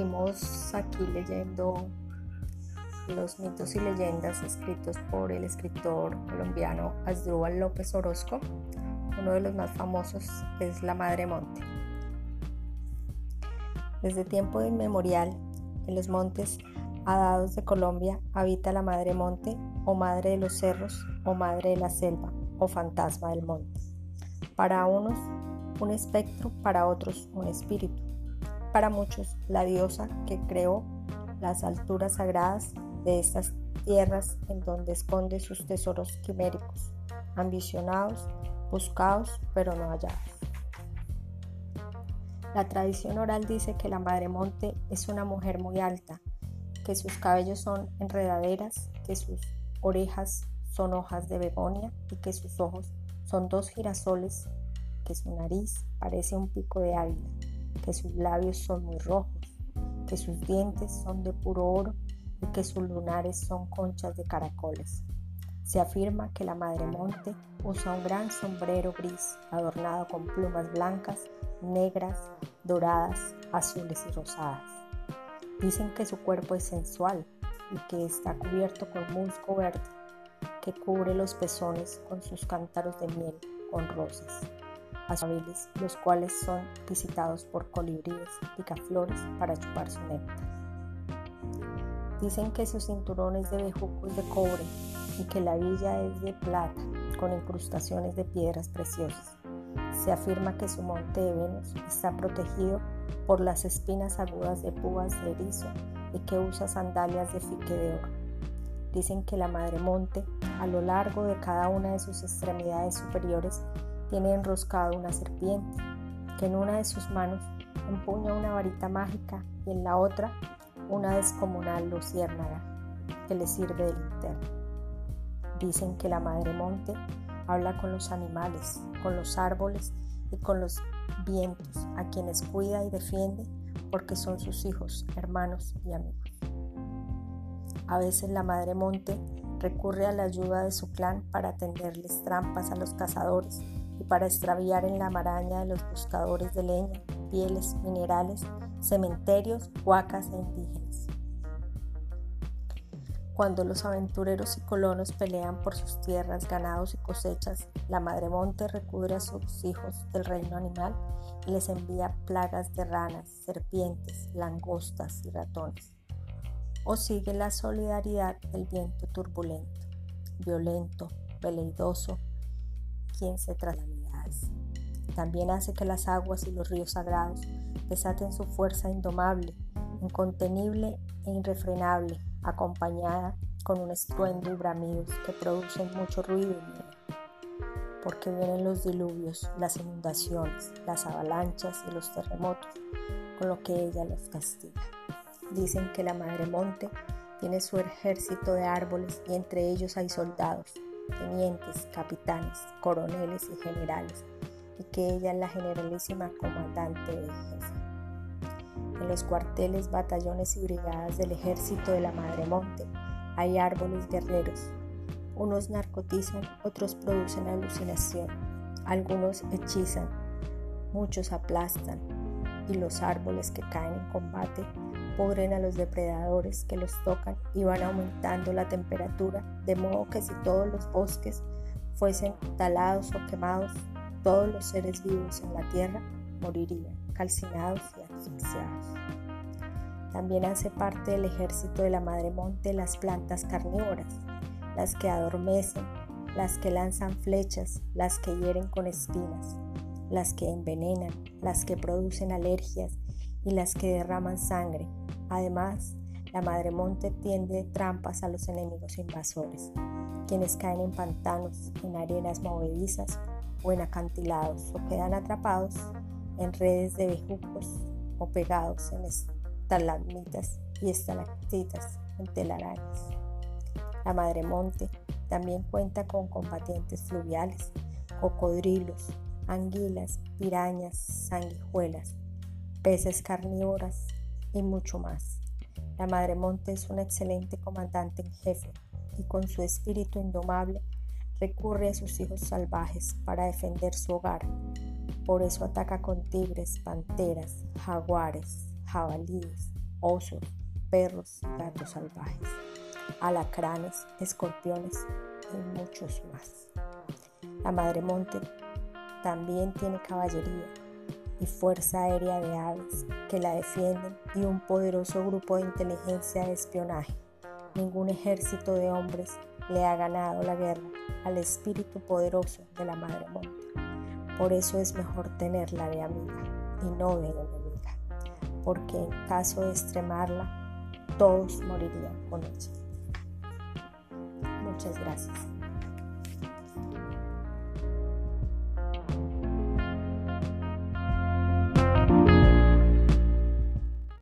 Seguimos aquí leyendo los mitos y leyendas escritos por el escritor colombiano Asdrúbal López Orozco. Uno de los más famosos es la Madre Monte. Desde tiempo inmemorial, en los montes adados de Colombia habita la Madre Monte o Madre de los Cerros o Madre de la Selva o Fantasma del Monte. Para unos, un espectro, para otros, un espíritu para muchos la diosa que creó las alturas sagradas de estas tierras en donde esconde sus tesoros quiméricos, ambicionados, buscados, pero no hallados. La tradición oral dice que la Madre Monte es una mujer muy alta, que sus cabellos son enredaderas, que sus orejas son hojas de begonia y que sus ojos son dos girasoles, que su nariz parece un pico de águila que sus labios son muy rojos, que sus dientes son de puro oro y que sus lunares son conchas de caracoles. Se afirma que la Madre Monte usa un gran sombrero gris adornado con plumas blancas, negras, doradas, azules y rosadas. Dicen que su cuerpo es sensual y que está cubierto con musgo verde que cubre los pezones con sus cántaros de miel con rosas los cuales son visitados por colibríes y picaflores para chupar su néctar. Dicen que su cinturón es de bejucos de cobre y que la villa es de plata con incrustaciones de piedras preciosas. Se afirma que su monte de Venus está protegido por las espinas agudas de púas de erizo y que usa sandalias de fique de oro. Dicen que la madre monte, a lo largo de cada una de sus extremidades superiores, tiene enroscado una serpiente, que en una de sus manos empuña una varita mágica y en la otra una descomunal luciérnaga que le sirve de linterna. Dicen que la Madre Monte habla con los animales, con los árboles y con los vientos, a quienes cuida y defiende porque son sus hijos, hermanos y amigos. A veces la Madre Monte recurre a la ayuda de su clan para tenderles trampas a los cazadores para extraviar en la maraña de los buscadores de leña, pieles, minerales, cementerios, huacas e indígenas. Cuando los aventureros y colonos pelean por sus tierras, ganados y cosechas, la Madre Monte recubre a sus hijos del reino animal y les envía plagas de ranas, serpientes, langostas y ratones. O sigue la solidaridad del viento turbulento, violento, veleidoso, quien se trasladas. También hace que las aguas y los ríos sagrados desaten su fuerza indomable, incontenible e irrefrenable, acompañada con un estruendo y bramidos que producen mucho ruido y miedo. Porque vienen los diluvios, las inundaciones, las avalanchas y los terremotos, con lo que ella los castiga. Dicen que la Madre Monte tiene su ejército de árboles y entre ellos hay soldados tenientes, capitanes, coroneles y generales, y que ella es la generalísima comandante del jefe. En los cuarteles, batallones y brigadas del ejército de la Madre Monte hay árboles guerreros. Unos narcotizan, otros producen alucinación, algunos hechizan, muchos aplastan, y los árboles que caen en combate pudren a los depredadores que los tocan y van aumentando la temperatura, de modo que si todos los bosques fuesen talados o quemados, todos los seres vivos en la tierra morirían, calcinados y asfixiados. También hace parte del ejército de la Madre Monte las plantas carnívoras, las que adormecen, las que lanzan flechas, las que hieren con espinas, las que envenenan, las que producen alergias y las que derraman sangre. Además, la Madre Monte tiende trampas a los enemigos invasores, quienes caen en pantanos, en arenas movedizas o en acantilados o quedan atrapados en redes de bejucos o pegados en estalagmitas y estalactitas en telarañas. La Madre Monte también cuenta con combatientes fluviales, cocodrilos, anguilas, pirañas, sanguijuelas, peces carnívoras y mucho más. La Madre Monte es una excelente comandante en jefe y con su espíritu indomable recurre a sus hijos salvajes para defender su hogar. Por eso ataca con tigres, panteras, jaguares, jabalíes, osos, perros, gatos salvajes, alacranes, escorpiones y muchos más. La Madre Monte también tiene caballería y fuerza aérea de aves que la defienden y un poderoso grupo de inteligencia de espionaje. Ningún ejército de hombres le ha ganado la guerra al espíritu poderoso de la Madre Monte. Por eso es mejor tenerla de amiga y no de enemiga, porque en caso de extremarla, todos morirían con ella. Muchas gracias.